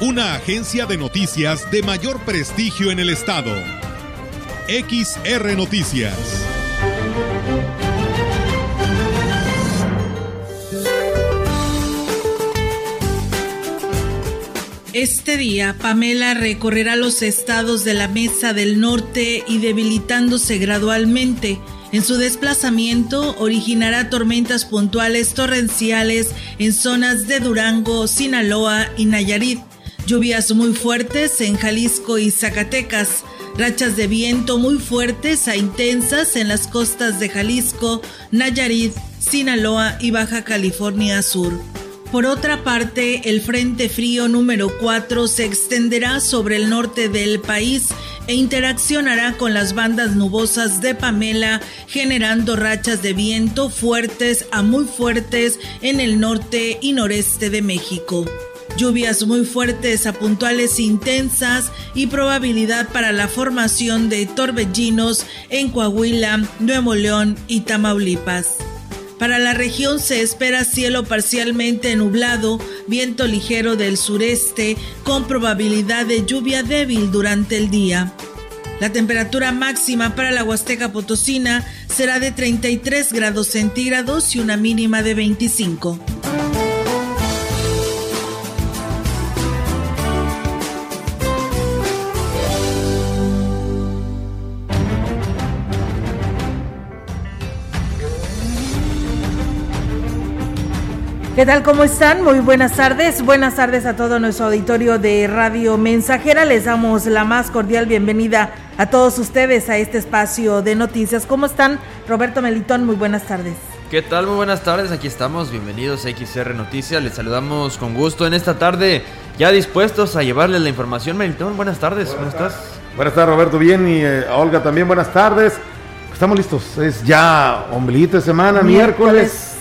Una agencia de noticias de mayor prestigio en el estado. XR Noticias. Este día, Pamela recorrerá los estados de la Mesa del Norte y debilitándose gradualmente. En su desplazamiento originará tormentas puntuales torrenciales en zonas de Durango, Sinaloa y Nayarit, lluvias muy fuertes en Jalisco y Zacatecas, rachas de viento muy fuertes a intensas en las costas de Jalisco, Nayarit, Sinaloa y Baja California Sur. Por otra parte, el Frente Frío número 4 se extenderá sobre el norte del país e interaccionará con las bandas nubosas de Pamela, generando rachas de viento fuertes a muy fuertes en el norte y noreste de México. Lluvias muy fuertes a puntuales intensas y probabilidad para la formación de torbellinos en Coahuila, Nuevo León y Tamaulipas. Para la región se espera cielo parcialmente nublado, viento ligero del sureste, con probabilidad de lluvia débil durante el día. La temperatura máxima para la Huasteca Potosina será de 33 grados centígrados y una mínima de 25. ¿Qué tal? ¿Cómo están? Muy buenas tardes. Buenas tardes a todo nuestro auditorio de Radio Mensajera. Les damos la más cordial bienvenida a todos ustedes a este espacio de noticias. ¿Cómo están? Roberto Melitón, muy buenas tardes. ¿Qué tal? Muy buenas tardes. Aquí estamos. Bienvenidos a XR Noticias. Les saludamos con gusto en esta tarde, ya dispuestos a llevarles la información. Melitón, buenas tardes. ¿Cómo estás? Buenas tardes, Roberto. Bien. Y eh, a Olga también, buenas tardes. Estamos listos. Es ya ombliguito de semana, miércoles.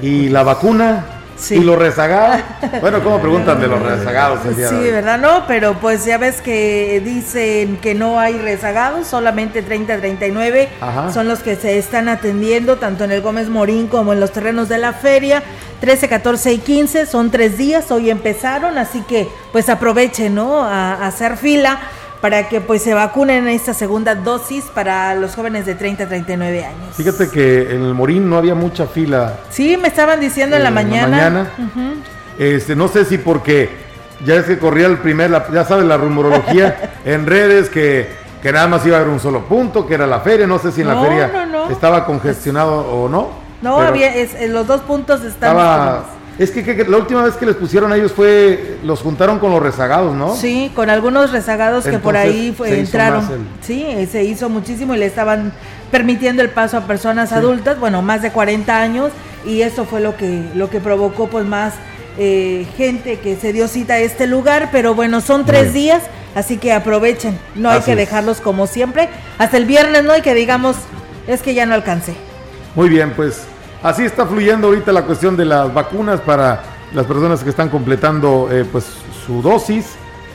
Y la vacuna, ¿Y los rezagados? Bueno, ¿cómo preguntan de los rezagados? sí, ¿verdad? No, pero pues ya ves que dicen que no hay rezagados, solamente 30, 39 son los que se están atendiendo, tanto en el Gómez Morín como en los terrenos de la feria. 13, 14 y 15 son tres días, hoy empezaron, así que pues aprovechen, ¿no? a hacer fila para que pues se vacunen esta segunda dosis para los jóvenes de 30 a 39 años. Fíjate que en el Morín no había mucha fila. Sí, me estaban diciendo en la mañana. mañana. Este, no sé si porque ya es que corría el primer, ya sabes, la rumorología en redes que, que, nada más iba a haber un solo punto, que era la feria, no sé si en la feria estaba congestionado o no. No, había, es, los dos puntos estaban... Es que, la última vez que les pusieron a ellos fue, los juntaron con los rezagados, ¿no? Sí, con algunos rezagados que por ahí entraron. Sí, se hizo muchísimo y le estaban permitiendo el paso a personas adultas, bueno, más de 40 años, y eso fue lo que, lo que provocó pues más eh, gente que se dio cita a este lugar, pero bueno, son tres días, así que aprovechen, no hay que dejarlos como siempre, hasta el viernes, ¿no? hay que digamos, es que ya no alcancé. Muy bien, pues Así está fluyendo ahorita la cuestión de las vacunas para las personas que están completando eh, pues su dosis,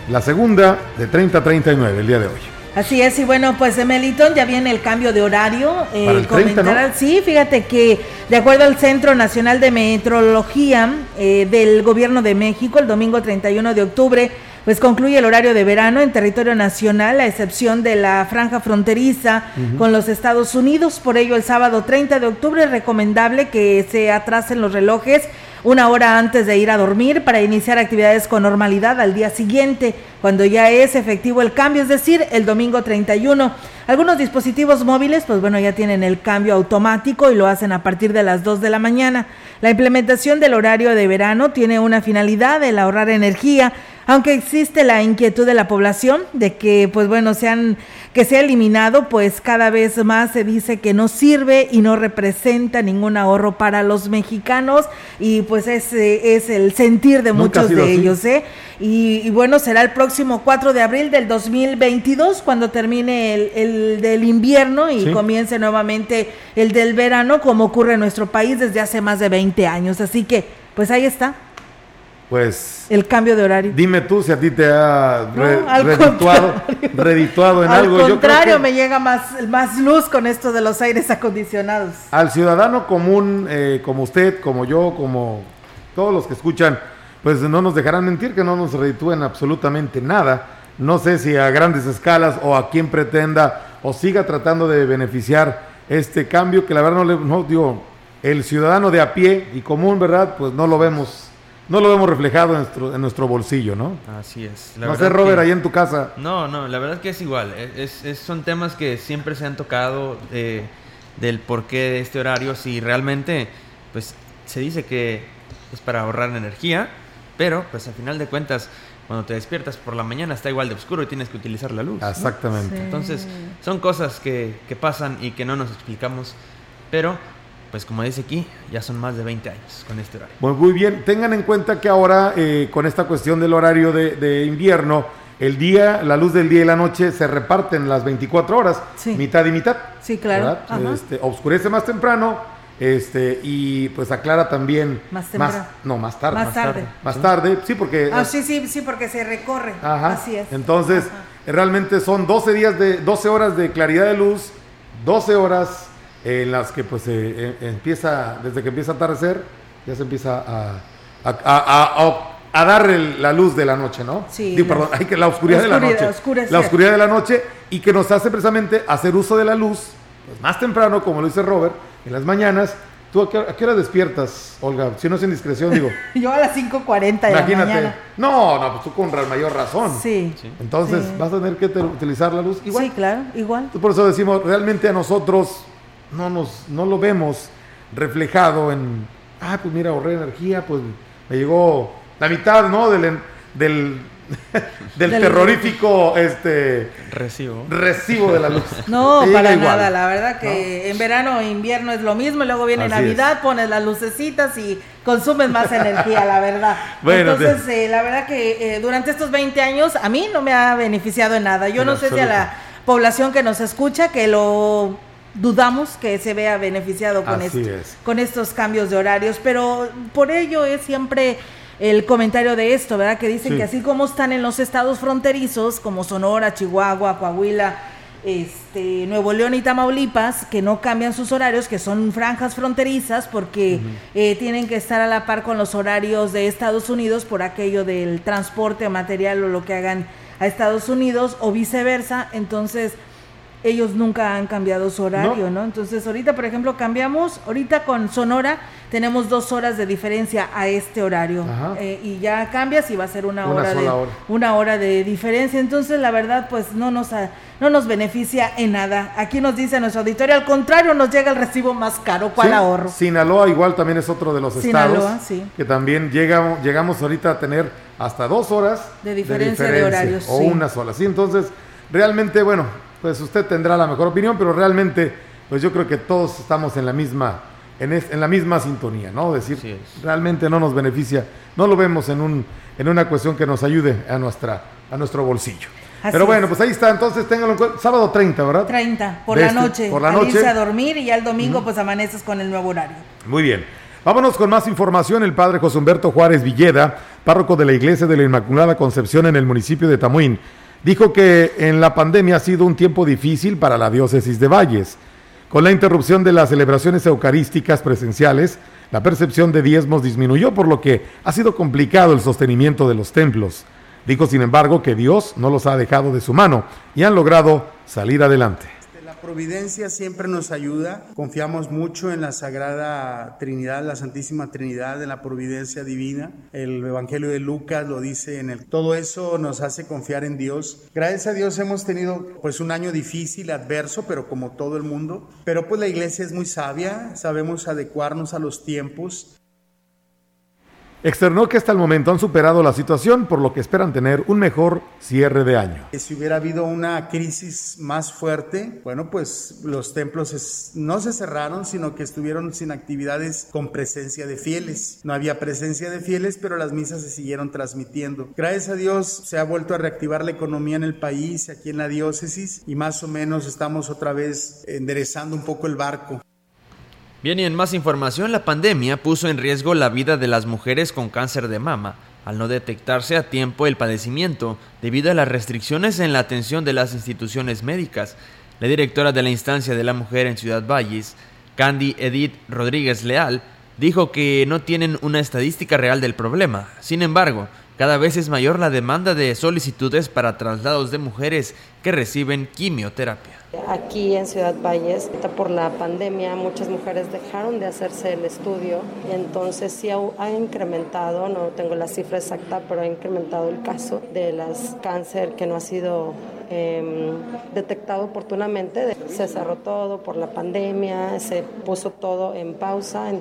la segunda de 30 a 39 el día de hoy. Así es, y bueno, pues de Melitón ya viene el cambio de horario. Eh, Para el 30, Sí, fíjate que de acuerdo al Centro Nacional de Meteorología eh, del Gobierno de México, el domingo 31 de octubre, pues concluye el horario de verano en territorio nacional, a excepción de la franja fronteriza con los Estados Unidos. Por ello, el sábado 30 de octubre es recomendable que se atrasen los relojes una hora antes de ir a dormir para iniciar actividades con normalidad al día siguiente, cuando ya es efectivo el cambio, es decir, el domingo 31. Algunos dispositivos móviles, pues bueno, ya tienen el cambio automático y lo hacen a partir de las 2 de la mañana. La implementación del horario de verano tiene una finalidad, el ahorrar energía, Aunque existe la inquietud de la población de que, pues bueno, sean, que sea eliminado, pues cada vez más se dice que no sirve y no representa ningún ahorro para los mexicanos y pues ese es el sentir de muchos de ellos, ¿eh? Y, bueno, será el próximo 4 de abril del 2022 cuando termine el, del invierno y comience nuevamente el del verano, como ocurre en nuestro país desde hace más de 20 años. Así que, pues ahí está pues... El cambio de horario. Dime tú si a ti te ha redituado, en algo. Al contrario, me llega más, más luz con esto de los aires acondicionados. Al ciudadano común, eh, como usted, como yo, como todos los que escuchan, pues no nos dejarán mentir que no nos reditúen absolutamente nada. No sé si a grandes escalas o a quien pretenda o siga tratando de beneficiar este cambio que la verdad no le no, digo, el ciudadano de a pie y común, ¿verdad? Pues no lo vemos no lo vemos reflejado en nuestro, en nuestro bolsillo, ¿no? Así es. no sé, Robert, ahí en tu casa. No, no, la verdad es que es igual. Es, son temas que siempre se han tocado eh, del porqué de este horario. Si realmente, pues, se dice que es para ahorrar energía, pero, pues, al final de cuentas, cuando te despiertas por la mañana está igual de oscuro y tienes que utilizar la luz. Exactamente. Entonces, son cosas que, que pasan y que no nos explicamos, pero pues como dice aquí, ya son más de 20 años con este horario. muy bien, tengan en cuenta que ahora eh, con esta cuestión del horario de, invierno, el día, la luz del día y la noche se reparten las 24 horas, mitad y mitad. Sí, claro. Este, oscurece más temprano este y pues aclara también más temprano. no, más tarde. Más, tarde. Más tarde, sí, porque... Ah, sí, sí, sí, porque se recorre. Ajá. Así es. Entonces, realmente son 12 días de 12 horas de claridad de luz, 12 horas en las que pues eh, empieza, desde que empieza a atardecer, ya se empieza a, a, a, dar la luz de la noche, ¿no? Sí. perdón, hay que la oscuridad, de la noche. La oscuridad de la noche y que nos hace precisamente hacer uso de la luz pues, más temprano, como lo dice Robert, en las mañanas. ¿Tú a qué, hora despiertas, Olga? Si no es indiscreción, digo. Yo a las 5.40 de la mañana. No, no, pues tú con mayor razón. Sí. Entonces, vas a tener que utilizar la luz igual. Sí, claro, igual. Por eso decimos, realmente a nosotros no, nos, no lo vemos reflejado en, ah, pues mira, ahorré energía, pues me llegó la mitad, ¿no? Del, del, del, terrorífico este recibo recibo de la luz. No, para nada, la verdad que en verano e invierno es lo mismo, y luego viene Navidad, pones las lucecitas y consumes más energía, la verdad. Entonces, eh, la verdad que eh, durante estos 20 años a mí no me ha beneficiado en nada. Yo no sé si a la población que nos escucha que lo dudamos que se vea beneficiado con, con estos cambios de horarios, pero por ello es siempre el comentario de esto, ¿verdad? Que dicen que así como están en los estados fronterizos, como Sonora, Chihuahua, Coahuila, este, Nuevo León y Tamaulipas, que no cambian sus horarios, que son franjas fronterizas, porque eh, tienen que estar a la par con los horarios de Estados Unidos por aquello del transporte material o lo que hagan a Estados Unidos o viceversa. Entonces, ellos nunca han cambiado su horario, no. Entonces ahorita, por ejemplo, cambiamos, ahorita con Sonora tenemos dos horas de diferencia a este horario eh, y ya cambias y va a ser una, hora de una hora de diferencia. Entonces la verdad, pues no nos no nos beneficia en nada. Aquí nos dice nuestro auditorio, al contrario, nos llega el recibo más caro. ¿Cuál ahorro? Sinaloa igual también es otro de los estados que también llegamos llegamos ahorita a tener hasta dos horas de diferencia de, horarios o una sola. Sí, entonces realmente bueno pues usted tendrá la mejor opinión, pero realmente, pues yo creo que todos estamos en la misma, en, en la misma sintonía, ¿no? Es decir, realmente no nos beneficia, no lo vemos en, un, en una cuestión que nos ayude a, nuestra, a nuestro bolsillo. Pero bueno, pues ahí está, entonces téngalo en cuenta. Sábado 30, ¿verdad? 30, por la este, noche. Por la noche. Irse a dormir y ya el domingo pues amaneces con el nuevo horario. Muy bien. Vámonos con más información. El padre José Humberto Juárez Villeda, párroco de la Iglesia de la Inmaculada Concepción en el municipio de Tamuín, dijo que en la pandemia ha sido un tiempo difícil para la diócesis de Valles. Con la interrupción de las celebraciones eucarísticas presenciales, la percepción de diezmos disminuyó, por lo que ha sido complicado el sostenimiento de los templos. Dijo, sin embargo, que Dios no los ha dejado de su mano y han logrado salir adelante providencia siempre nos ayuda. Confiamos mucho en la Sagrada Trinidad, la Santísima Trinidad, en la providencia divina. El Evangelio de Lucas lo dice en el... Todo eso nos hace confiar en Dios. Gracias a Dios hemos tenido pues un año difícil, adverso, pero como todo el mundo. Pero pues la iglesia es muy sabia, sabemos adecuarnos a los tiempos Externó que hasta el momento han superado la situación, por lo que esperan tener un mejor cierre de año. Si hubiera habido una crisis más fuerte, bueno, pues los templos no se cerraron, sino que estuvieron sin actividades con presencia de fieles. No había presencia de fieles, pero las misas se siguieron transmitiendo. Gracias a Dios se ha vuelto a reactivar la economía en el país, aquí en la diócesis, y más o menos estamos otra vez enderezando un poco el barco. Bien, y en más información, la pandemia puso en riesgo la vida de las mujeres con cáncer de mama, al no detectarse a tiempo el padecimiento debido a las restricciones en la atención de las instituciones médicas. La directora de la instancia de la mujer en Ciudad Valles, Candy Edith Rodríguez Leal, dijo que no tienen una estadística real del problema. Sin embargo, cada vez es mayor la demanda de solicitudes para traslados de mujeres que reciben quimioterapia. Aquí en Ciudad Valles, por la pandemia, muchas mujeres dejaron de hacerse el estudio, entonces sí ha, incrementado, no tengo la cifra exacta, pero ha incrementado el caso de las cáncer que no ha sido em, detectado oportunamente. Se cerró todo por la pandemia, se puso todo en pausa.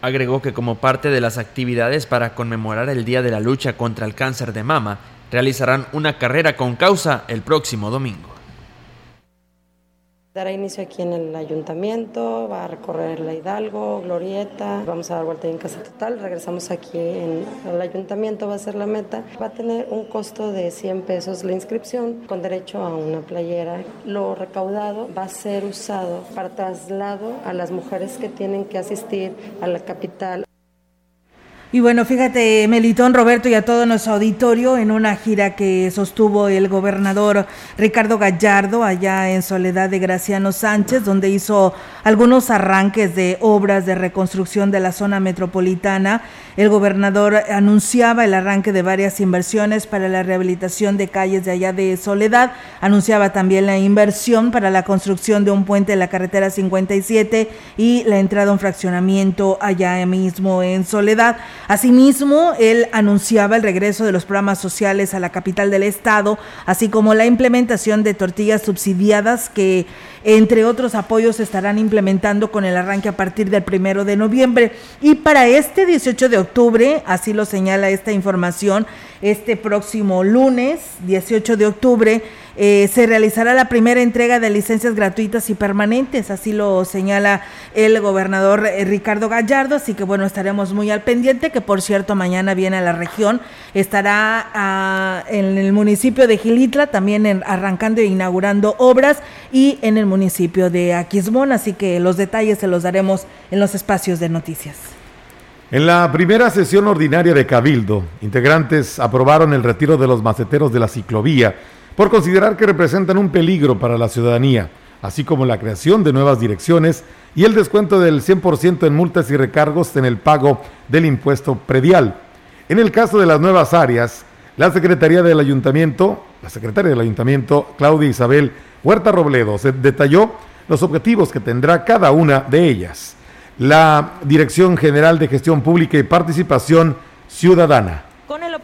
Agregó que como parte de las actividades para conmemorar el Día de la Lucha contra el Cáncer de Mama, realizarán una carrera con causa el próximo domingo. Dará inicio aquí en el ayuntamiento, va a recorrer la Hidalgo, Glorieta, vamos a dar vuelta en Casa Total, regresamos aquí en el ayuntamiento, va a ser la meta. Va a tener un costo de 100 pesos la inscripción con derecho a una playera. Lo recaudado va a ser usado para traslado a las mujeres que tienen que asistir a la capital y bueno, fíjate, Melitón, Roberto y a todo nuestro auditorio en una gira que sostuvo el gobernador Ricardo Gallardo allá en Soledad de Graciano Sánchez, donde hizo algunos arranques de obras de reconstrucción de la zona metropolitana. El gobernador anunciaba el arranque de varias inversiones para la rehabilitación de calles de allá de Soledad. Anunciaba también la inversión para la construcción de un puente de la carretera 57 y la entrada a un fraccionamiento allá mismo en Soledad. Asimismo, él anunciaba el regreso de los programas sociales a la capital del estado, así como la implementación de tortillas subsidiadas que, entre otros apoyos, estarán implementando con el arranque a partir del primero de noviembre. Y para este 18 de octubre, así lo señala esta información, este próximo lunes, 18 de octubre, eh, se realizará la primera entrega de licencias gratuitas y permanentes, así lo señala el gobernador eh, Ricardo Gallardo, así que bueno, estaremos muy al pendiente, que por cierto mañana viene a la región, estará ah, en el municipio de Gilitla, también arrancando e inaugurando obras, y en el municipio de Aquismón, así que los detalles se los daremos en los espacios de noticias. En la primera sesión ordinaria de Cabildo, integrantes aprobaron el retiro de los maceteros de la ciclovía por considerar que representan un peligro para la ciudadanía, así como la creación de nuevas direcciones y el descuento del 100% en multas y recargos en el pago del impuesto predial. En el caso de las nuevas áreas, la Secretaría del Ayuntamiento, la Secretaria del Ayuntamiento, Claudia Isabel Huerta Robledo, se detalló los objetivos que tendrá cada una de ellas. La Dirección General de Gestión Pública y Participación Ciudadana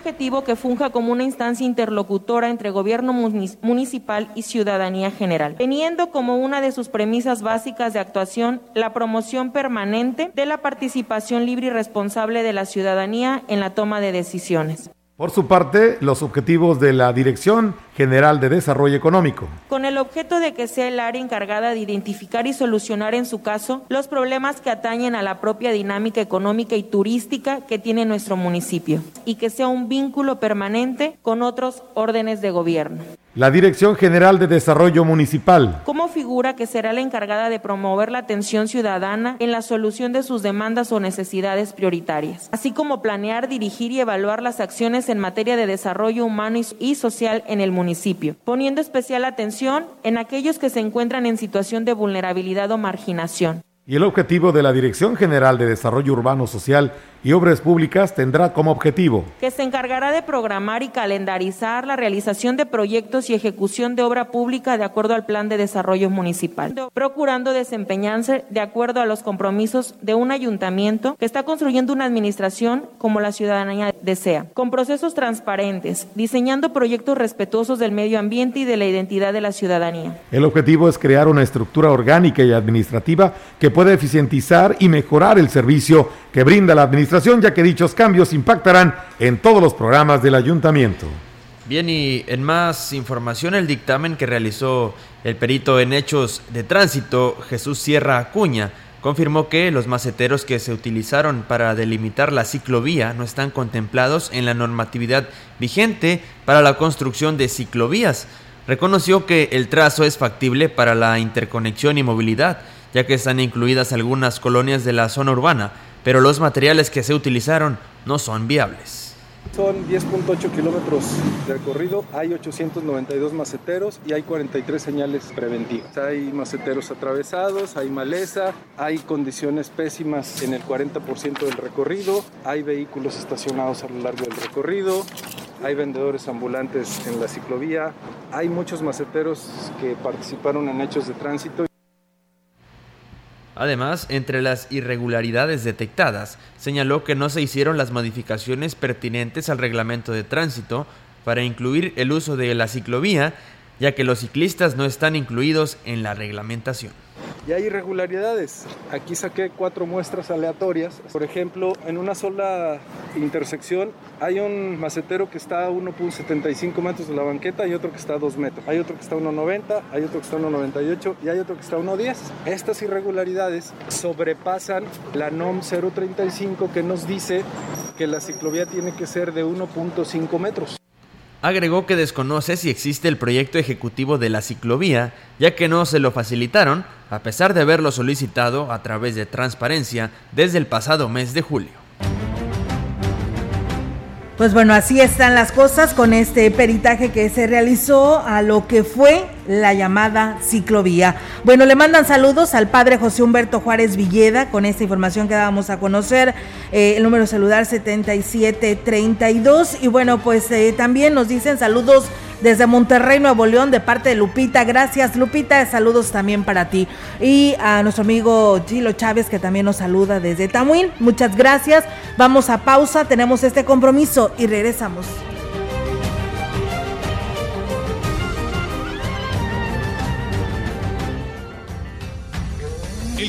objetivo que funja como una instancia interlocutora entre gobierno municipal y ciudadanía general, teniendo como una de sus premisas básicas de actuación la promoción permanente de la participación libre y responsable de la ciudadanía en la toma de decisiones. Por su parte, los objetivos de la Dirección General de Desarrollo Económico. Con el objeto de que sea el área encargada de identificar y solucionar en su caso los problemas que atañen a la propia dinámica económica y turística que tiene nuestro municipio y que sea un vínculo permanente con otros órdenes de gobierno. La Dirección General de Desarrollo Municipal. Como figura que será la encargada de promover la atención ciudadana en la solución de sus demandas o necesidades prioritarias, así como planear, dirigir y evaluar las acciones en materia de desarrollo humano y social en el municipio, poniendo especial atención en aquellos que se encuentran en situación de vulnerabilidad o marginación. Y el objetivo de la Dirección General de Desarrollo Urbano Social y Obras Públicas tendrá como objetivo que se encargará de programar y calendarizar la realización de proyectos y ejecución de obra pública de acuerdo al plan de desarrollo municipal, procurando desempeñarse de acuerdo a los compromisos de un ayuntamiento que está construyendo una administración como la ciudadanía desea, con procesos transparentes, diseñando proyectos respetuosos del medio ambiente y de la identidad de la ciudadanía. El objetivo es crear una estructura orgánica y administrativa que pueda eficientizar y mejorar el servicio que brinda la administración, ya que dichos cambios impactarán en todos los programas del ayuntamiento. Bien, y en más información, el dictamen que realizó el perito en hechos de tránsito, Jesús Sierra Acuña, confirmó que los maceteros que se utilizaron para delimitar la ciclovía no están contemplados en la normatividad vigente para la construcción de ciclovías. Reconoció que el trazo es factible para la interconexión y movilidad, ya que están incluidas algunas colonias de la zona urbana, pero los materiales que se utilizaron no son viables. Son 10.8 kilómetros de recorrido, hay 892 maceteros y hay 43 señales preventivas. Hay maceteros atravesados, hay maleza, hay condiciones pésimas en el 40% del recorrido, hay vehículos estacionados a lo largo del recorrido, hay vendedores ambulantes en la ciclovía, hay muchos maceteros que participaron en hechos de tránsito. Además, entre las irregularidades detectadas, señaló que no se hicieron las modificaciones pertinentes al reglamento de tránsito para incluir el uso de la ciclovía, ya que los ciclistas no están incluidos en la reglamentación y hay irregularidades. Aquí saqué cuatro muestras aleatorias. Por ejemplo, en una sola intersección hay un macetero que está a 1.75 metros de la banqueta y otro que está a 2 metros. Hay otro que está a 1.90, hay otro que está a 1.98 y hay otro que está a 1.10. Estas irregularidades sobrepasan la NOM 035 que nos dice que la ciclovía tiene que ser de 1.5 metros. Agregó que desconoce si existe el proyecto ejecutivo de la ciclovía, ya que no se lo facilitaron, a pesar de haberlo solicitado a través de transparencia desde el pasado mes de julio. Pues bueno, así están las cosas con este peritaje que se realizó a lo que fue la llamada ciclovía. Bueno, le mandan saludos al padre José Humberto Juárez Villeda con esta información que dábamos a conocer, eh, el número celular 7732. Y bueno, pues eh, también nos dicen saludos desde Monterrey, Nuevo León, de parte de Lupita. Gracias, Lupita. Saludos también para ti. Y a nuestro amigo Gilo Chávez, que también nos saluda desde Tamuín. Muchas gracias. Vamos a pausa, tenemos este compromiso y regresamos.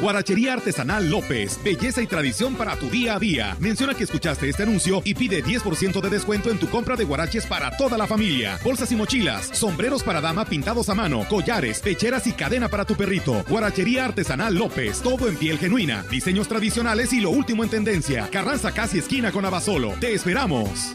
Guarachería Artesanal López, belleza y tradición para tu día a día. Menciona que escuchaste este anuncio y pide 10% de descuento en tu compra de guaraches para toda la familia. Bolsas y mochilas, sombreros para dama pintados a mano, collares, pecheras y cadena para tu perrito. Guarachería Artesanal López, todo en piel genuina, diseños tradicionales y lo último en tendencia. Carranza casi esquina con Abasolo. Te esperamos.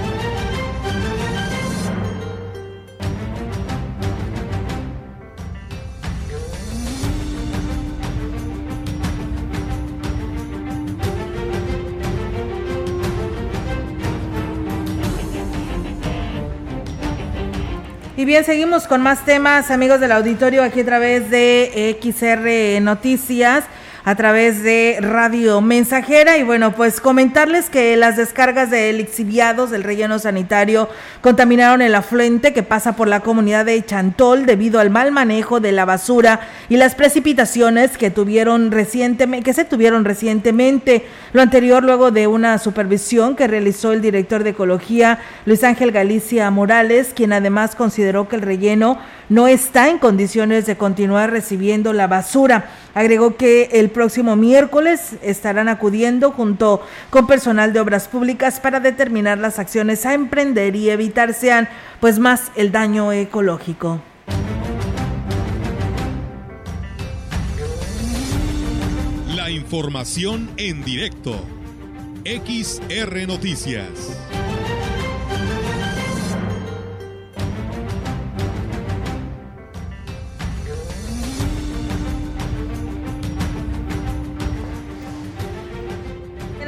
Y bien, seguimos con más temas, amigos del auditorio, aquí a través de XR Noticias a través de Radio Mensajera. Y bueno, pues comentarles que las descargas de lixiviados del relleno sanitario contaminaron el afluente que pasa por la comunidad de Chantol debido al mal manejo de la basura y las precipitaciones que tuvieron recientemente, que se tuvieron recientemente. Lo anterior luego de una supervisión que realizó el director de Ecología, Luis Ángel Galicia Morales, quien además consideró que el relleno no está en condiciones de continuar recibiendo la basura. Agregó que el próximo miércoles estarán acudiendo junto con personal de obras públicas para determinar las acciones a emprender y evitar sean pues más el daño ecológico. La información en directo. XR Noticias.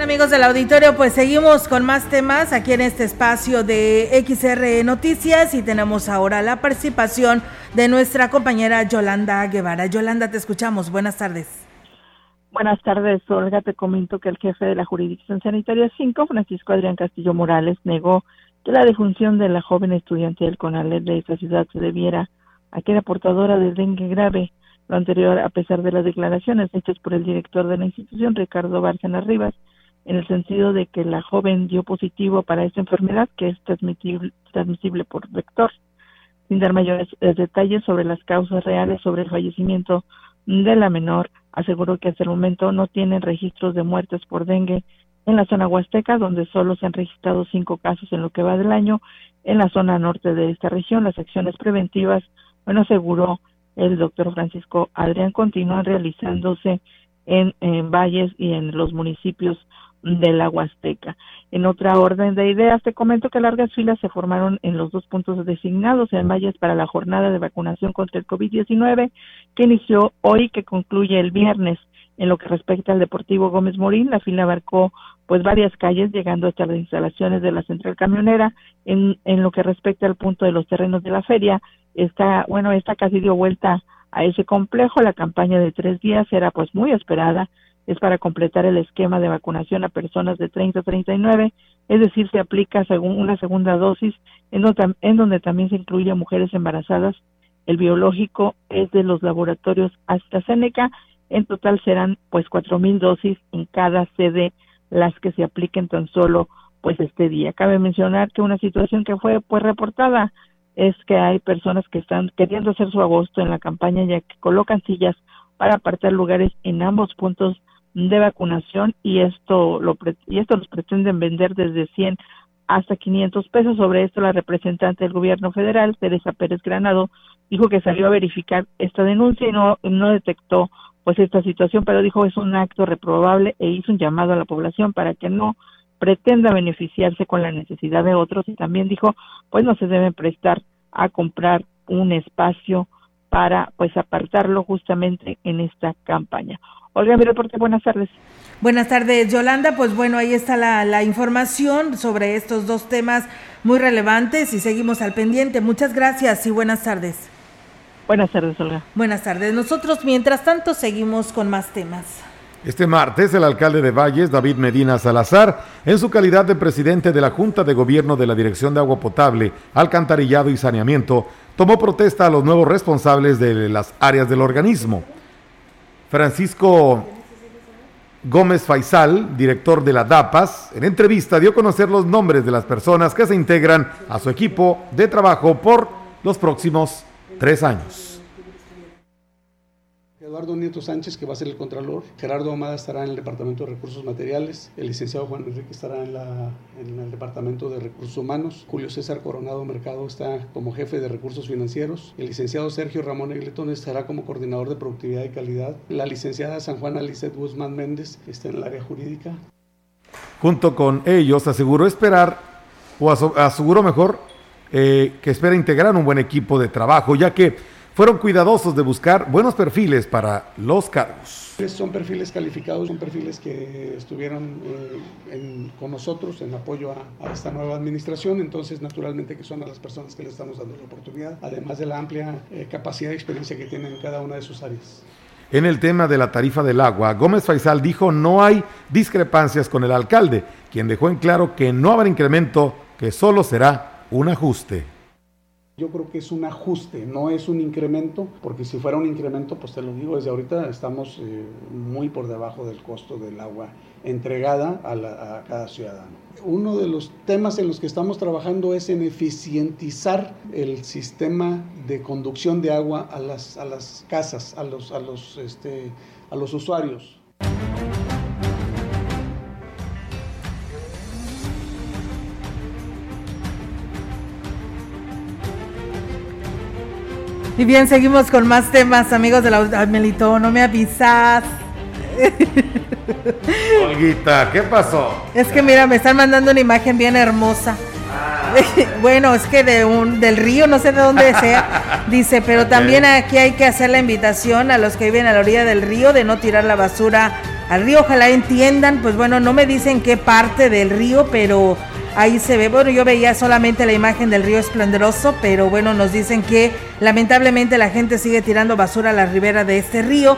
Amigos del auditorio, pues seguimos con más temas aquí en este espacio de XR Noticias y tenemos ahora la participación de nuestra compañera Yolanda Guevara. Yolanda, te escuchamos. Buenas tardes. Buenas tardes, Olga. Te comento que el jefe de la Jurisdicción Sanitaria 5, Francisco Adrián Castillo Morales, negó que la defunción de la joven estudiante del CONALED de esta ciudad se debiera a que era portadora de dengue grave. Lo anterior, a pesar de las declaraciones hechas por el director de la institución, Ricardo Bárcena Rivas, en el sentido de que la joven dio positivo para esta enfermedad que es transmisible, transmisible por vector. Sin dar mayores eh, detalles sobre las causas reales sobre el fallecimiento de la menor, aseguró que hasta el momento no tienen registros de muertes por dengue en la zona huasteca, donde solo se han registrado cinco casos en lo que va del año. En la zona norte de esta región, las acciones preventivas, bueno, aseguró el doctor Francisco Adrián, continúan realizándose en, en valles y en los municipios de la Huasteca. En otra orden de ideas, te comento que largas filas se formaron en los dos puntos designados en valles para la jornada de vacunación contra el COVID-19 que inició hoy, que concluye el viernes. En lo que respecta al Deportivo Gómez Morín, la fila abarcó pues varias calles, llegando hasta las instalaciones de la central camionera. En, en lo que respecta al punto de los terrenos de la feria, está, bueno, esta casi dio vuelta a ese complejo. La campaña de tres días era pues muy esperada es para completar el esquema de vacunación a personas de 30 a 39, es decir, se aplica según una segunda dosis en donde, en donde también se incluye a mujeres embarazadas. El biológico es de los laboratorios AstraZeneca. En total serán pues cuatro mil dosis en cada sede las que se apliquen tan solo pues este día. Cabe mencionar que una situación que fue pues reportada es que hay personas que están queriendo hacer su agosto en la campaña ya que colocan sillas para apartar lugares en ambos puntos de vacunación y esto lo y esto pretenden vender desde 100 hasta 500 pesos. Sobre esto, la representante del gobierno federal, Teresa Pérez Granado, dijo que salió a verificar esta denuncia y no, no detectó pues esta situación, pero dijo es un acto reprobable e hizo un llamado a la población para que no pretenda beneficiarse con la necesidad de otros y también dijo pues no se deben prestar a comprar un espacio para pues apartarlo justamente en esta campaña. Olga, mi reporte, buenas tardes. Buenas tardes, Yolanda. Pues bueno, ahí está la, la, información sobre estos dos temas muy relevantes y seguimos al pendiente. Muchas gracias y buenas tardes. Buenas tardes, Olga. Buenas tardes. Nosotros, mientras tanto, seguimos con más temas. Este martes, el alcalde de Valles, David Medina Salazar, en su calidad de presidente de la Junta de Gobierno de la Dirección de Agua Potable, Alcantarillado y Saneamiento, tomó protesta a los nuevos responsables de las áreas del organismo. Francisco Gómez Faisal, director de la DAPAS, en entrevista dio a conocer los nombres de las personas que se integran a su equipo de trabajo por los próximos tres años. Eduardo Nieto Sánchez, que va a ser el Contralor. Gerardo Amada estará en el Departamento de Recursos Materiales. El licenciado Juan Enrique estará en, la, en el Departamento de Recursos Humanos. Julio César Coronado Mercado está como jefe de Recursos Financieros. El licenciado Sergio Ramón Egletón estará como coordinador de Productividad y Calidad. La licenciada San Juan Alicet Guzmán Méndez está en el área jurídica. Junto con ellos aseguró esperar, o aseguró mejor, eh, que espera integrar un buen equipo de trabajo, ya que fueron cuidadosos de buscar buenos perfiles para los cargos. Son perfiles calificados, son perfiles que estuvieron eh, con nosotros en apoyo a, esta nueva administración, entonces naturalmente que son a las personas que le estamos dando la oportunidad, además de la amplia eh, capacidad y experiencia que tienen en cada una de sus áreas. En el tema de la tarifa del agua, Gómez Faisal dijo no hay discrepancias con el alcalde, quien dejó en claro que no habrá incremento, que solo será un ajuste. Yo creo que es un ajuste, no es un incremento, porque si fuera un incremento, pues te lo digo, desde ahorita estamos eh, muy por debajo del costo del agua entregada a, cada ciudadano. Uno de los temas en los que estamos trabajando es en eficientizar el sistema de conducción de agua a las, a las casas, a los, a los, este, a los usuarios. Y bien, seguimos con más temas, amigos de la Melito, no me avisas. Olguita, ¿qué pasó? Es que mira, me están mandando una imagen bien hermosa. Ah. bueno, es que de un del río, no sé de dónde sea. Dice, pero también aquí hay que hacer la invitación a los que viven a la orilla del río de no tirar la basura al río. Ojalá entiendan, pues bueno, no me dicen qué parte del río, pero Ahí se ve, bueno, yo veía solamente la imagen del río esplendoroso, pero bueno, nos dicen que lamentablemente la gente sigue tirando basura a la ribera de este río.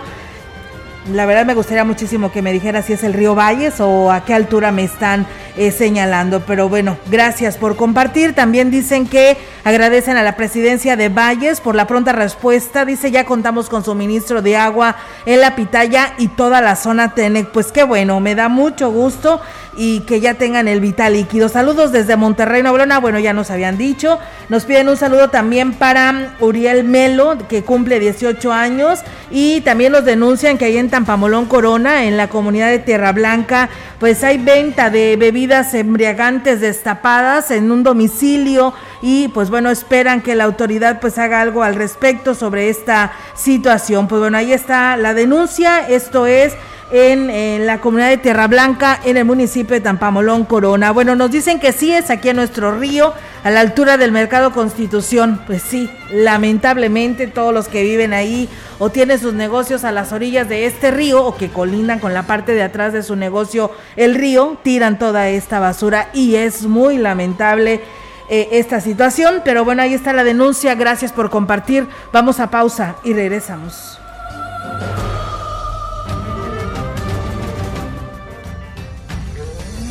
La verdad me gustaría muchísimo que me dijera si es el río Valles o a qué altura me están eh, señalando. Pero bueno, gracias por compartir. También dicen que agradecen a la presidencia de Valles por la pronta respuesta. Dice ya contamos con suministro de agua en la Pitaya y toda la zona Tenec. Pues qué bueno, me da mucho gusto y que ya tengan el vital líquido. Saludos desde Monterrey, León. Ah, bueno, ya nos habían dicho. Nos piden un saludo también para Uriel Melo, que cumple 18 años. Y también nos denuncian que ahí en Tampamolón Corona, en la comunidad de Tierra Blanca, pues hay venta de bebidas embriagantes destapadas en un domicilio y pues bueno, esperan que la autoridad pues haga algo al respecto sobre esta situación. Pues bueno, ahí está la denuncia. Esto es en, la comunidad de Tierra Blanca, en el municipio de Tampamolón, Corona. Bueno, nos dicen que sí es aquí en nuestro río, a la altura del Mercado Constitución. Pues sí, lamentablemente todos los que viven ahí o tienen sus negocios a las orillas de este río o que colindan con la parte de atrás de su negocio, el río, tiran toda esta basura y es muy lamentable. Eh, esta situación, pero bueno, ahí está la denuncia, gracias por compartir, vamos a pausa y regresamos.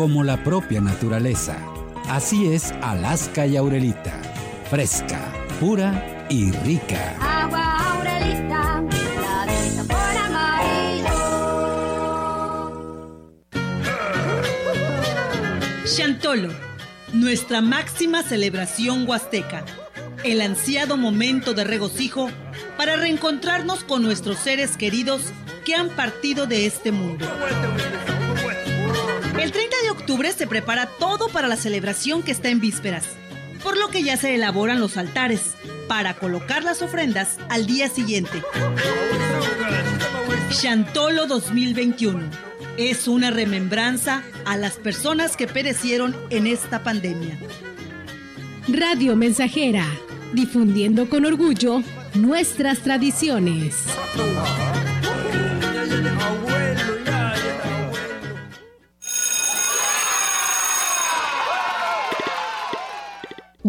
como la propia naturaleza. Así es Alaska y Aurelita, fresca, pura y rica. Agua Aurelita, la por amarillo. Chantolo, nuestra máxima celebración huasteca. El ansiado momento de regocijo para reencontrarnos con nuestros seres queridos que han partido de este mundo. El 30 de octubre se prepara todo para la celebración que está en vísperas, por lo que ya se elaboran los altares para colocar las ofrendas al día siguiente. Chantolo 2021 es una remembranza a las personas que perecieron en esta pandemia. Radio Mensajera, difundiendo con orgullo nuestras tradiciones.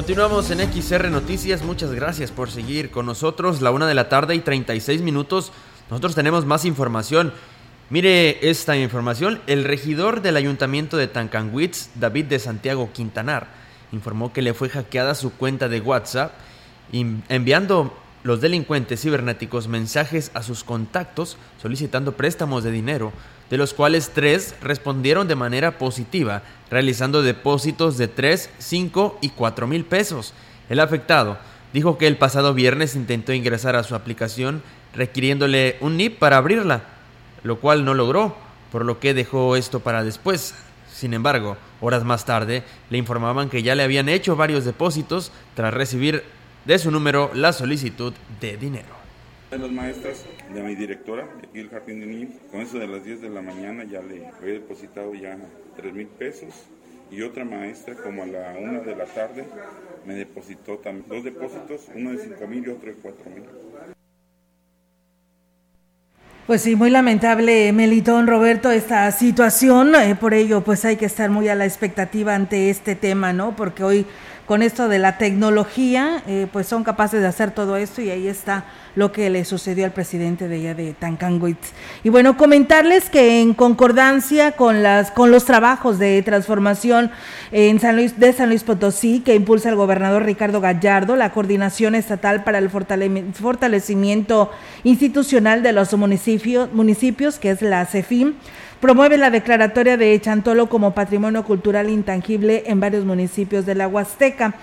Continuamos en XR Noticias. Muchas gracias por seguir con nosotros. La una de la tarde y 36 minutos. Nosotros tenemos más información. Mire esta información. El regidor del ayuntamiento de Tancanwitz, David de Santiago Quintanar, informó que le fue hackeada su cuenta de WhatsApp, enviando los delincuentes cibernéticos mensajes a sus contactos solicitando préstamos de dinero, de los cuales tres respondieron de manera positiva, realizando depósitos de 3, 5 y 4 mil pesos. El afectado dijo que el pasado viernes intentó ingresar a su aplicación requiriéndole un NIP para abrirla, lo cual no logró, por lo que dejó esto para después. Sin embargo, horas más tarde le informaban que ya le habían hecho varios depósitos tras recibir de su número la solicitud de dinero. De las maestras de mi directora, aquí el Jardín de Niños, con eso de las 10 de la mañana ya le había depositado ya 3 mil pesos y otra maestra como a la 1 de la tarde me depositó también dos depósitos, uno de 5 mil y otro de 4 mil. Pues sí, muy lamentable, Melitón Roberto, esta situación. Eh, por ello, pues hay que estar muy a la expectativa ante este tema, ¿no? Porque hoy con esto de la tecnología, eh, pues son capaces de hacer todo esto y ahí está lo que le sucedió al presidente de ella de Tancanwitz. Y bueno, comentarles que en concordancia con las con los trabajos de transformación en San Luis de San Luis Potosí que impulsa el gobernador Ricardo Gallardo, la coordinación estatal para el fortalecimiento institucional de los municipios, municipios que es la CEFIM Promueve la declaratoria de Chantolo como patrimonio cultural intangible en varios municipios de la Huasteca.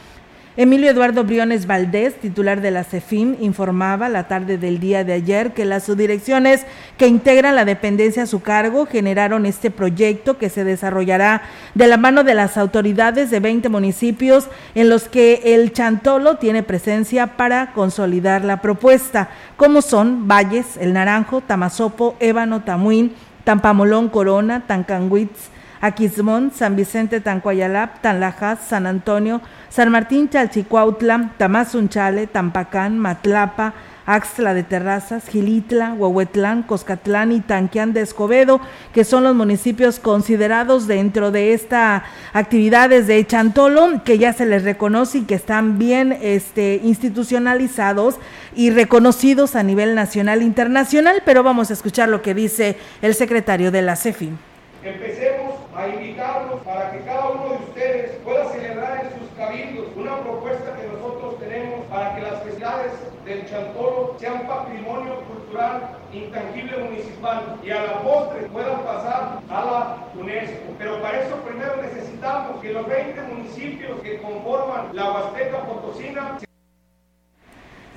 Emilio Eduardo Briones Valdés, titular de la CEFIM, informaba la tarde del día de ayer que las subdirecciones que integran la dependencia a su cargo generaron este proyecto que se desarrollará de la mano de las autoridades de 20 municipios en los que el Chantolo tiene presencia para consolidar la propuesta, como son Valles, El Naranjo, Tamazopo, Ébano, Tamuín, Tampamolón, Corona, Tancanguitz, Aquismón, San Vicente, Tancuayalap, Tanlajas, San Antonio, San Martín, Chalchicuautla, Tamazunchale, Tampacán, Matlapa, Axtla de Terrazas, Gilitla, Huehuetlán, Coscatlán y Tanquián de Escobedo, que son los municipios considerados dentro de esta actividades de Chantolo, que ya se les reconoce y que están bien este, institucionalizados y reconocidos a nivel nacional e internacional, pero vamos a escuchar lo que dice el secretario de la CEFI. Empecemos a invitarlos para que cada uno de ustedes pueda celebrar en sus cabildos una propuesta que nosotros tenemos para que las festividades del Chantolo sean patrimonio cultural intangible municipal y a la postre puedan pasar a la UNESCO. Pero para eso primero necesitamos que los 20 municipios que conforman la Huasteca Potosina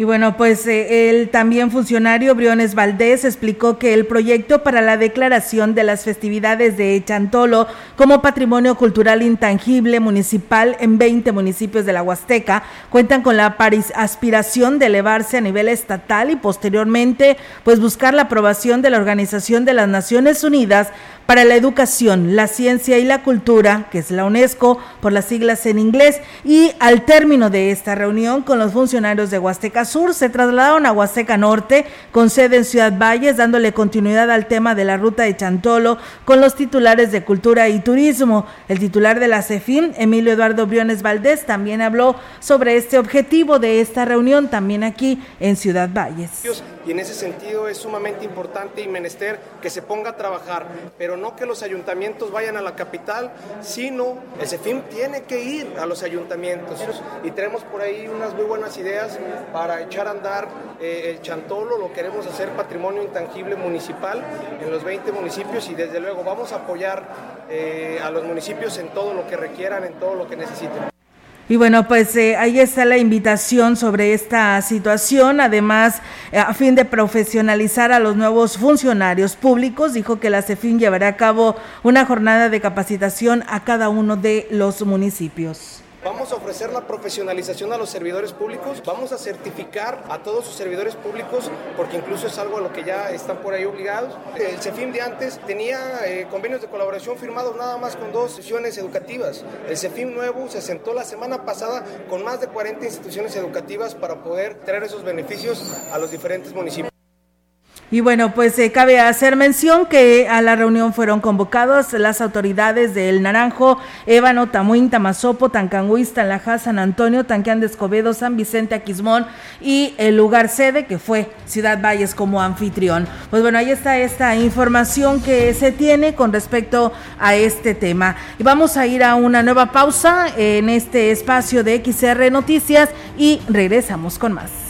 y bueno, pues eh, el también funcionario Briones Valdés explicó que el proyecto para la declaración de las festividades de Chantolo como patrimonio cultural intangible municipal en 20 municipios de la Huasteca cuentan con la aspiración de elevarse a nivel estatal y posteriormente pues buscar la aprobación de la Organización de las Naciones Unidas para la Educación, la Ciencia y la Cultura, que es la UNESCO por las siglas en inglés, y al término de esta reunión con los funcionarios de Huasteca Sur se trasladaron a Huasteca Norte con sede en Ciudad Valles, dándole continuidad al tema de la ruta de Chantolo con los titulares de Cultura y Turismo. El titular de la CEFIM, Emilio Eduardo Briones Valdés, también habló sobre este objetivo de esta reunión también aquí en Ciudad Valles. Y en ese sentido es sumamente importante y menester que se ponga a trabajar, pero no que los ayuntamientos vayan a la capital, sino el CEFIM tiene que ir a los ayuntamientos. Y tenemos por ahí unas muy buenas ideas para echar a andar eh, el Chantolo, lo queremos hacer patrimonio intangible municipal en los 20 municipios y desde luego vamos a apoyar eh, a los municipios en todo lo que requieran, en todo lo que necesiten. Y bueno, pues eh, ahí está la invitación sobre esta situación. Además, eh, a fin de profesionalizar a los nuevos funcionarios públicos, dijo que la CEFIN llevará a cabo una jornada de capacitación a cada uno de los municipios. Vamos a ofrecer la profesionalización a los servidores públicos, vamos a certificar a todos sus servidores públicos, porque incluso es algo a lo que ya están por ahí obligados. El CEFIM de antes tenía eh, convenios de colaboración firmados nada más con dos sesiones educativas. El CEFIM nuevo se sentó la semana pasada con más de 40 instituciones educativas para poder traer esos beneficios a los diferentes municipios. Y bueno, pues eh, cabe hacer mención que a la reunión fueron convocados las autoridades de El Naranjo, Ébano, Tamuín, Tamazopo, Tancanguis, Tanlajá, San Antonio, Tanqueán de Escobedo, San Vicente, Aquismón y el lugar sede que fue Ciudad Valles como anfitrión. Pues bueno, ahí está esta información que se tiene con respecto a este tema. Y vamos a ir a una nueva pausa en este espacio de XR Noticias y regresamos con más.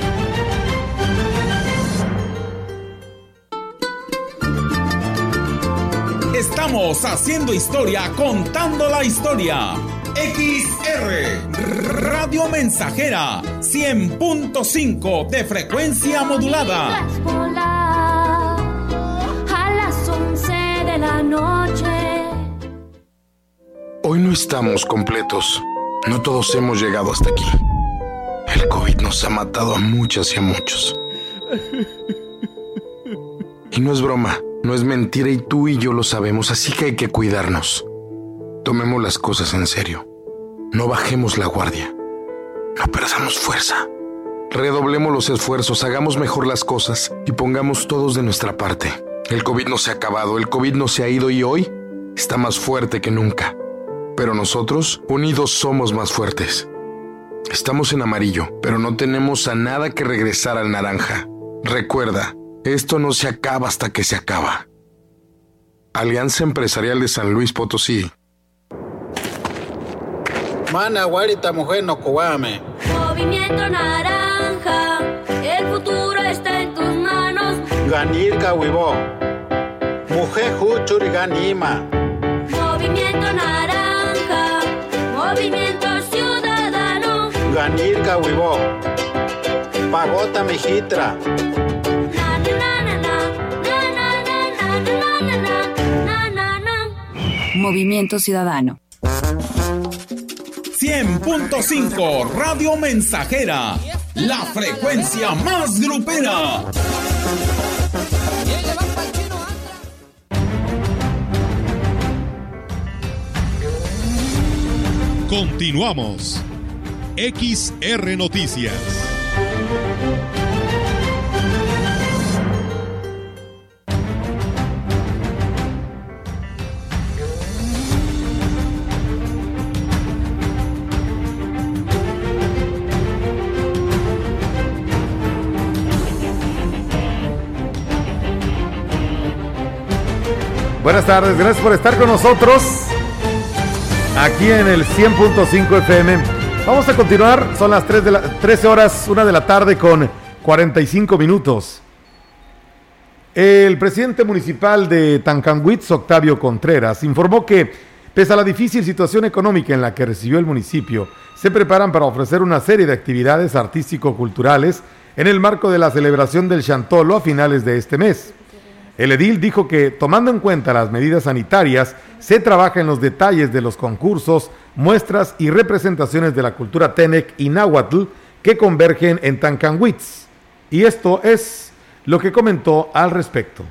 Estamos haciendo historia, contando la historia. XR Radio Mensajera 100.5 de frecuencia modulada. A las 11 de la noche. Hoy no estamos completos. No todos hemos llegado hasta aquí. El COVID nos ha matado a muchas y a muchos. Y no es broma. No es mentira y tú y yo lo sabemos, así que hay que cuidarnos. Tomemos las cosas en serio. No bajemos la guardia. No perdamos fuerza. Redoblemos los esfuerzos, hagamos mejor las cosas y pongamos todos de nuestra parte. El COVID no se ha acabado, el COVID no se ha ido y hoy está más fuerte que nunca. Pero nosotros, unidos, somos más fuertes. Estamos en amarillo, pero no tenemos a nada que regresar al naranja. Recuerda, esto no se acaba hasta que se acaba. Alianza Empresarial de San Luis Potosí. Mana guarita mujer no cobame. Movimiento naranja, el futuro está en tus manos. Ganirka huivo. Mujer huchuri ganima. Movimiento naranja, movimiento ciudadano. Ganirka huivo. Pagota mijitra. Movimiento Ciudadano. 100.5 Radio Mensajera, la frecuencia más grupera. Continuamos. XR Noticias. Buenas tardes, gracias por estar con nosotros aquí en el 100.5 FM. Vamos a continuar, son las 3 de la, 13 horas, 1 de la tarde con 45 minutos. El presidente municipal de Tancanwitz, Octavio Contreras, informó que, pese a la difícil situación económica en la que recibió el municipio, se preparan para ofrecer una serie de actividades artístico-culturales en el marco de la celebración del Chantolo a finales de este mes. El edil dijo que, tomando en cuenta las medidas sanitarias, se trabaja en los detalles de los concursos, muestras y representaciones de la cultura Tenec y Náhuatl que convergen en Tancanwitz. Y esto es lo que comentó al respecto.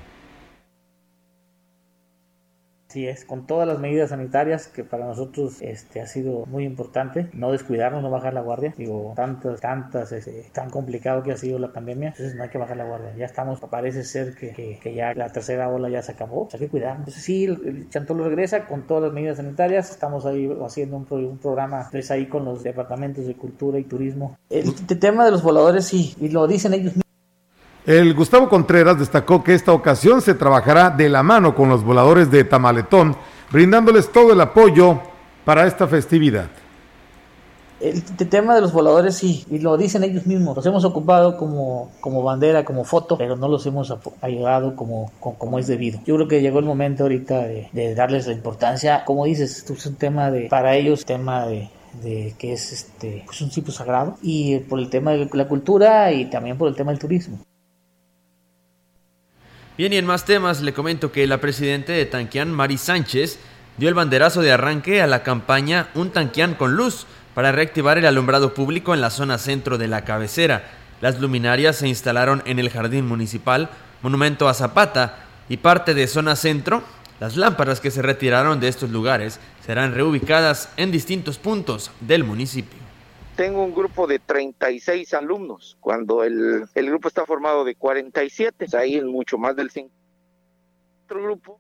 Así es, con todas las medidas sanitarias que para nosotros este, ha sido muy importante, no descuidarnos, no bajar la guardia. Digo, tantas, tantas, este, tan complicado que ha sido la pandemia, entonces no hay que bajar la guardia. Ya estamos, parece ser que, que, ya la tercera ola ya se acabó, hay que cuidar. Entonces sí, el, Chantolo regresa con todas las medidas sanitarias, estamos ahí haciendo un, un programa, pues ahí con los departamentos de cultura y turismo. El, el tema de los voladores, sí, y lo dicen ellos mismos el Gustavo Contreras destacó que esta ocasión se trabajará de la mano con los voladores de Tamaletón, brindándoles todo el apoyo para esta festividad. El, tema de los voladores sí, y lo dicen ellos mismos, los hemos ocupado como, como bandera, como foto, pero no los hemos ayudado como, como, es debido. Yo creo que llegó el momento ahorita de, darles la importancia, como dices, esto es un tema de, para ellos, tema de, que es este pues un sitio sagrado y por el tema de la cultura y también por el tema del turismo. Bien, y en más temas le comento que la presidenta de Tanquián, Mari Sánchez, dio el banderazo de arranque a la campaña Un Tanquián con Luz para reactivar el alumbrado público en la zona centro de la cabecera. Las luminarias se instalaron en el jardín municipal, monumento a Zapata y parte de zona centro. Las lámparas que se retiraron de estos lugares serán reubicadas en distintos puntos del municipio tengo un grupo de 36 alumnos, cuando el, el grupo está formado de 47, ahí es mucho más del 5. Otro grupo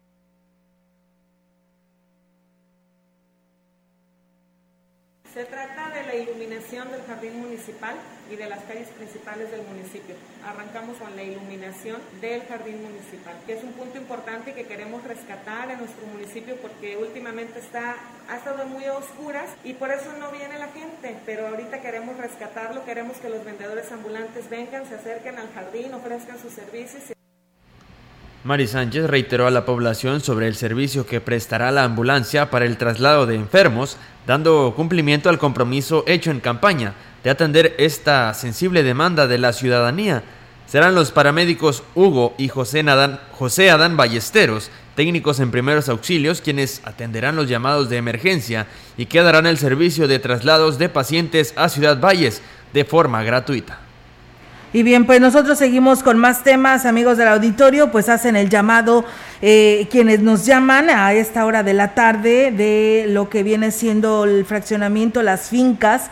Se trata de la iluminación del jardín municipal y de las calles principales del municipio. Arrancamos con la iluminación del jardín municipal, que es un punto importante que queremos rescatar en nuestro municipio porque últimamente está, ha estado muy oscuras y por eso no viene la gente, pero ahorita queremos rescatarlo, queremos que los vendedores ambulantes vengan, se acerquen al jardín, ofrezcan sus servicios. Mari Sánchez reiteró a la población sobre el servicio que prestará la ambulancia para el traslado de enfermos, dando cumplimiento al compromiso hecho en campaña de atender esta sensible demanda de la ciudadanía. Serán los paramédicos Hugo y José, José Adán Ballesteros, técnicos en primeros auxilios, quienes atenderán los llamados de emergencia y que darán el servicio de traslados de pacientes a Ciudad Valles de forma gratuita. Y bien, pues nosotros seguimos con más temas, amigos del auditorio, pues hacen el llamado eh, quienes nos llaman a esta hora de la tarde de lo que viene siendo el fraccionamiento, las fincas,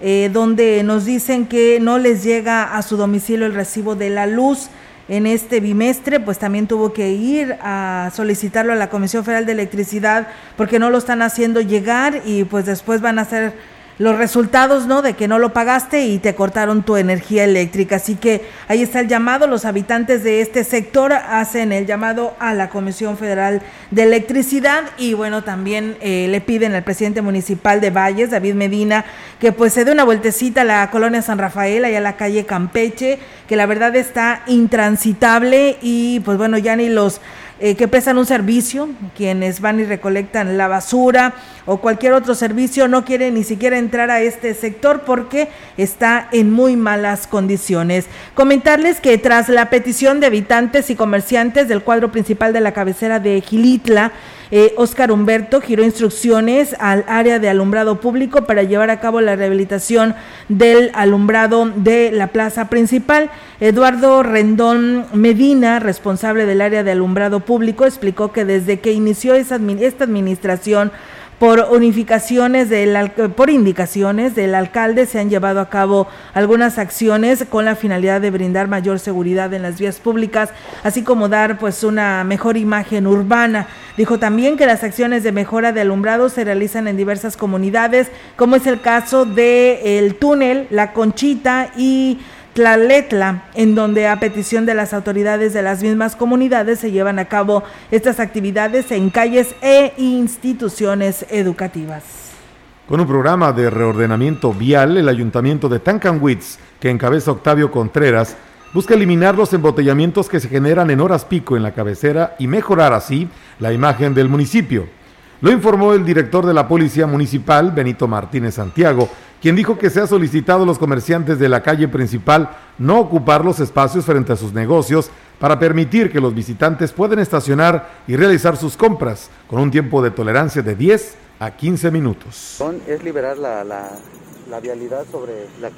eh, donde nos dicen que no les llega a su domicilio el recibo de la luz. En este bimestre, pues también tuvo que ir a solicitarlo a la Comisión Federal de Electricidad porque no lo están haciendo llegar y pues después van a ser los resultados, ¿no? De que no lo pagaste y te cortaron tu energía eléctrica. Así que ahí está el llamado. Los habitantes de este sector hacen el llamado a la Comisión Federal de Electricidad y bueno, también eh, le piden al presidente municipal de Valles, David Medina, que pues se dé una vueltecita a la colonia San Rafael, allá a la calle Campeche, que la verdad está intransitable y pues bueno, ya ni los eh, que prestan un servicio, quienes van y recolectan la basura o cualquier otro servicio, no quieren ni siquiera entrar a este sector porque está en muy malas condiciones. Comentarles que tras la petición de habitantes y comerciantes del cuadro principal de la cabecera de Gilitla, eh, Oscar Humberto giró instrucciones al área de alumbrado público para llevar a cabo la rehabilitación del alumbrado de la plaza principal. Eduardo Rendón Medina, responsable del área de alumbrado público, explicó que desde que inició esta administración, por unificaciones del por indicaciones del alcalde se han llevado a cabo algunas acciones con la finalidad de brindar mayor seguridad en las vías públicas, así como dar pues una mejor imagen urbana. Dijo también que las acciones de mejora de alumbrado se realizan en diversas comunidades, como es el caso de el túnel, la Conchita y la Letla, en donde a petición de las autoridades de las mismas comunidades se llevan a cabo estas actividades en calles e instituciones educativas. Con un programa de reordenamiento vial, el ayuntamiento de Tancanwitz, que encabeza Octavio Contreras, busca eliminar los embotellamientos que se generan en horas pico en la cabecera y mejorar así la imagen del municipio. Lo informó el director de la Policía Municipal, Benito Martínez Santiago, quien dijo que se ha solicitado a los comerciantes de la calle principal no ocupar los espacios frente a sus negocios para permitir que los visitantes puedan estacionar y realizar sus compras con un tiempo de tolerancia de 10 a 15 minutos. Vialidad sobre la,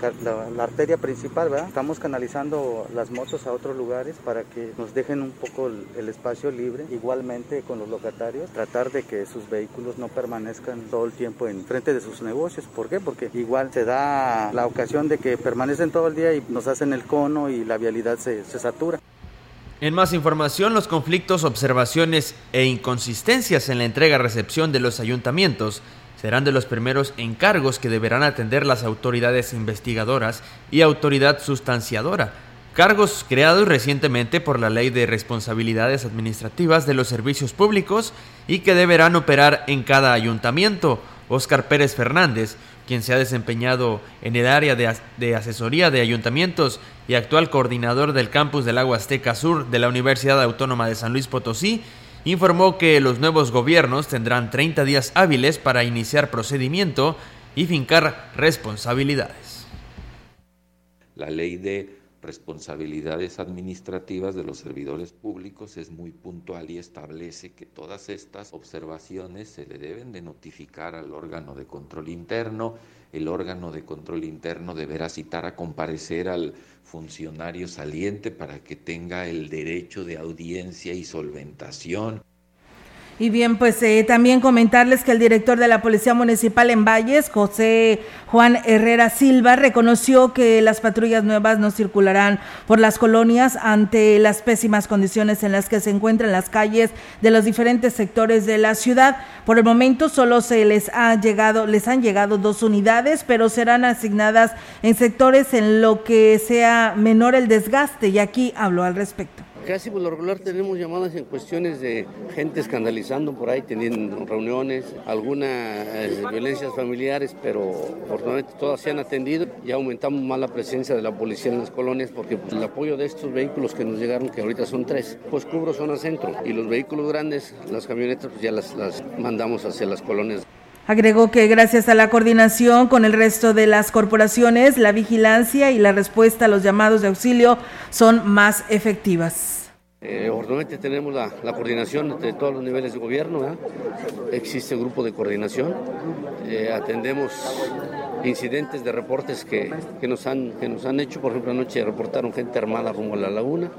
la, arteria principal, ¿verdad? Estamos canalizando las motos a otros lugares para que nos dejen un poco el, espacio libre. Igualmente con los locatarios, tratar de que sus vehículos no permanezcan todo el tiempo en frente de sus negocios. ¿Por qué? Porque igual se da la ocasión de que permanecen todo el día y nos hacen el cono y la vialidad se, se satura. En más información, los conflictos, observaciones e inconsistencias en la entrega-recepción de los ayuntamientos serán de los primeros encargos que deberán atender las autoridades investigadoras y autoridad sustanciadora, cargos creados recientemente por la Ley de Responsabilidades Administrativas de los Servicios Públicos y que deberán operar en cada ayuntamiento. Óscar Pérez Fernández, quien se ha desempeñado en el área de, asesoría de ayuntamientos y actual coordinador del campus del Agua Azteca Sur de la Universidad Autónoma de San Luis Potosí, informó que los nuevos gobiernos tendrán 30 días hábiles para iniciar procedimiento y fincar responsabilidades. La ley de responsabilidades administrativas de los servidores públicos es muy puntual y establece que todas estas observaciones se le deben de notificar al órgano de control interno, el órgano de control interno deberá citar a comparecer al funcionario saliente para que tenga el derecho de audiencia y solventación y bien, pues eh, también comentarles que el director de la Policía Municipal en Valles, José Juan Herrera Silva, reconoció que las patrullas nuevas no circularán por las colonias ante las pésimas condiciones en las que se encuentran las calles de los diferentes sectores de la ciudad. Por el momento solo se les ha llegado, les han llegado dos unidades, pero serán asignadas en sectores en lo que sea menor el desgaste y aquí habló al respecto. Casi por lo regular tenemos llamadas en cuestiones de gente escandalizando por ahí, teniendo reuniones, algunas eh, violencias familiares, pero afortunadamente todas se han atendido y aumentamos más la presencia de la policía en las colonias porque el apoyo de estos vehículos que nos llegaron, que ahorita son tres, pues cubro zona centro y los vehículos grandes, las camionetas, pues ya las, las mandamos hacia las colonias. Agregó que gracias a la coordinación con el resto de las corporaciones, la vigilancia y la respuesta a los llamados de auxilio son más efectivas. Eh, tenemos la, coordinación de todos los niveles de gobierno, existe un grupo de coordinación, eh, atendemos incidentes de reportes que, nos han, que nos han hecho, por ejemplo anoche reportaron gente armada rumbo a la laguna,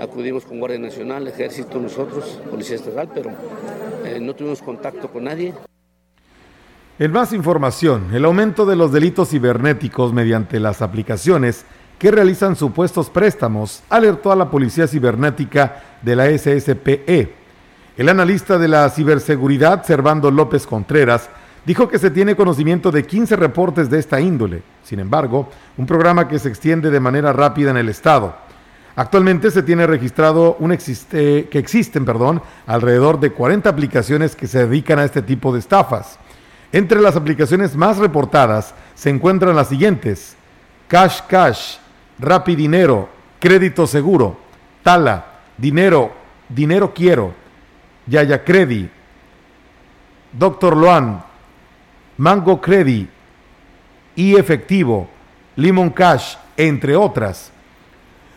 acudimos con Guardia Nacional, Ejército, nosotros, Policía Estatal, pero eh, no tuvimos contacto con nadie. En más información, el aumento de los delitos cibernéticos mediante las aplicaciones que realizan supuestos préstamos alertó a la Policía Cibernética de la SSPE. El analista de la ciberseguridad, Servando López Contreras, dijo que se tiene conocimiento de 15 reportes de esta índole. Sin embargo, un programa que se extiende de manera rápida en el Estado. Actualmente se tiene registrado un existe, que existen perdón, alrededor de 40 aplicaciones que se dedican a este tipo de estafas. Entre las aplicaciones más reportadas se encuentran las siguientes: Cash Cash, Dinero, Crédito Seguro, Tala, Dinero, Dinero Quiero, Yaya Credi, Doctor Loan, Mango Credi, y Efectivo, Limon Cash, entre otras.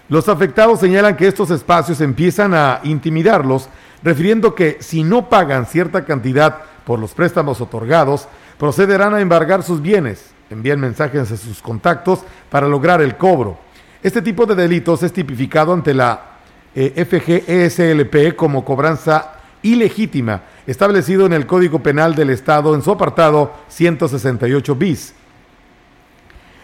Los afectados señalan que estos espacios empiezan a intimidarlos, refiriendo que si no pagan cierta cantidad por los préstamos otorgados, procederán a embargar sus bienes. Envían mensajes a sus contactos para lograr el cobro. Este tipo de delitos es tipificado ante la eh, FGESLP como cobranza ilegítima, establecido en el Código Penal del Estado en su apartado 168 bis.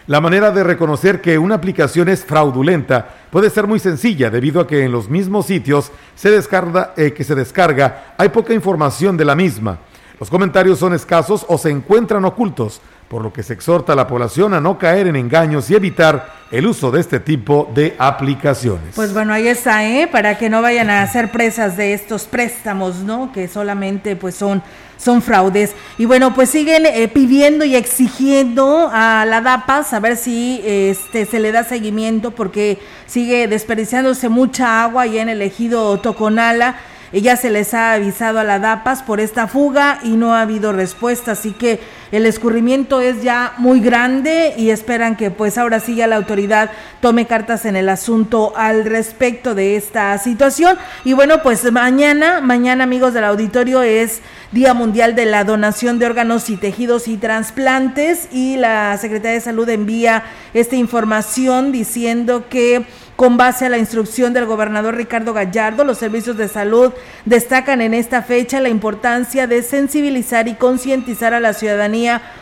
La manera de reconocer que una aplicación es fraudulenta puede ser muy sencilla debido a que en los mismos sitios se descarga, eh, que se descarga hay poca información de la misma. Los comentarios son escasos o se encuentran ocultos, por lo que se exhorta a la población a no caer en engaños y evitar el uso de este tipo de aplicaciones. Pues bueno, ahí está, ¿eh? Para que no vayan a ser presas de estos préstamos, ¿no? Que solamente pues son son fraudes. Y bueno, pues siguen eh, pidiendo y exigiendo a la DAPA a ver si este, se le da seguimiento porque sigue desperdiciándose mucha agua y en el ejido Toconala ya se les ha avisado a la DAPAS por esta fuga y no ha habido respuesta, así que el escurrimiento es ya muy grande y esperan que pues ahora sí ya la autoridad tome cartas en el asunto al respecto de esta situación. Y bueno, pues mañana, mañana amigos del auditorio es Día Mundial de la Donación de Órganos y Tejidos y Trasplantes y la Secretaría de Salud envía esta información diciendo que con base a la instrucción del gobernador Ricardo Gallardo, los servicios de salud destacan en esta fecha la importancia de sensibilizar y concientizar a la ciudadanía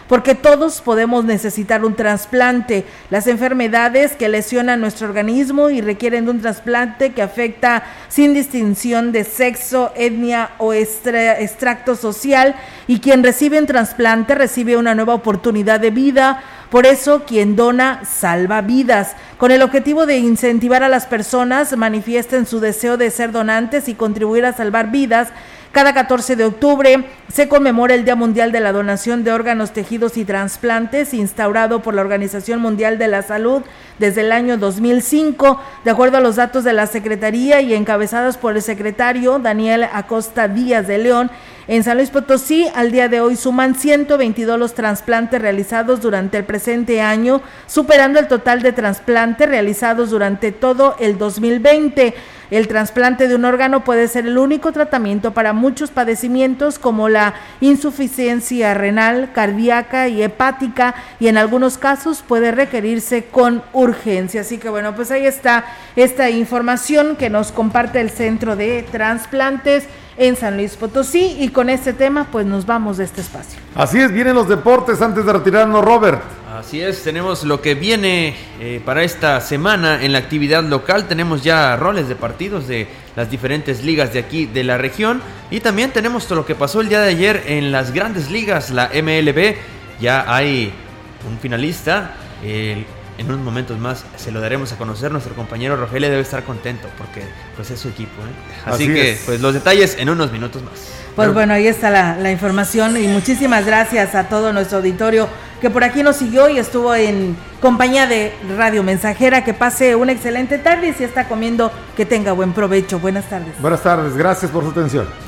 porque todos podemos necesitar un trasplante. Las enfermedades que lesionan nuestro organismo y requieren de un trasplante que afecta sin distinción de sexo, etnia o extracto social y quien recibe un trasplante recibe una nueva oportunidad de vida por eso, quien dona salva vidas. Con el objetivo de incentivar a las personas manifiesten su deseo de ser donantes y contribuir a salvar vidas, cada 14 de octubre se conmemora el Día Mundial de la Donación de Órganos, Tejidos y Transplantes, instaurado por la Organización Mundial de la Salud desde el año 2005, de acuerdo a los datos de la Secretaría y encabezados por el secretario Daniel Acosta Díaz de León. En San Luis Potosí, al día de hoy suman 122 los trasplantes realizados durante el presente año, superando el total de trasplantes realizados durante todo el 2020. El trasplante de un órgano puede ser el único tratamiento para muchos padecimientos como la insuficiencia renal, cardíaca y hepática y en algunos casos puede requerirse con urgencia. Así que bueno, pues ahí está esta información que nos comparte el Centro de Transplantes en San Luis Potosí y con este tema pues nos vamos de este espacio. Así es, vienen los deportes antes de retirarnos Robert. Así es, tenemos lo que viene eh, para esta semana en la actividad local. Tenemos ya roles de partidos de las diferentes ligas de aquí de la región. Y también tenemos todo lo que pasó el día de ayer en las grandes ligas, la MLB. Ya hay un finalista. En unos momentos más se lo daremos a conocer. Nuestro compañero Rogelio debe estar contento porque pues es su equipo. ¿eh? Así, que pues los detalles en unos minutos más. Pues bueno, ahí está la, información y muchísimas gracias a todo nuestro auditorio que por aquí nos siguió y estuvo en compañía de Radio Mensajera. Que pase una excelente tarde y si está comiendo, que tenga buen provecho. Buenas tardes. Buenas tardes, gracias por su atención.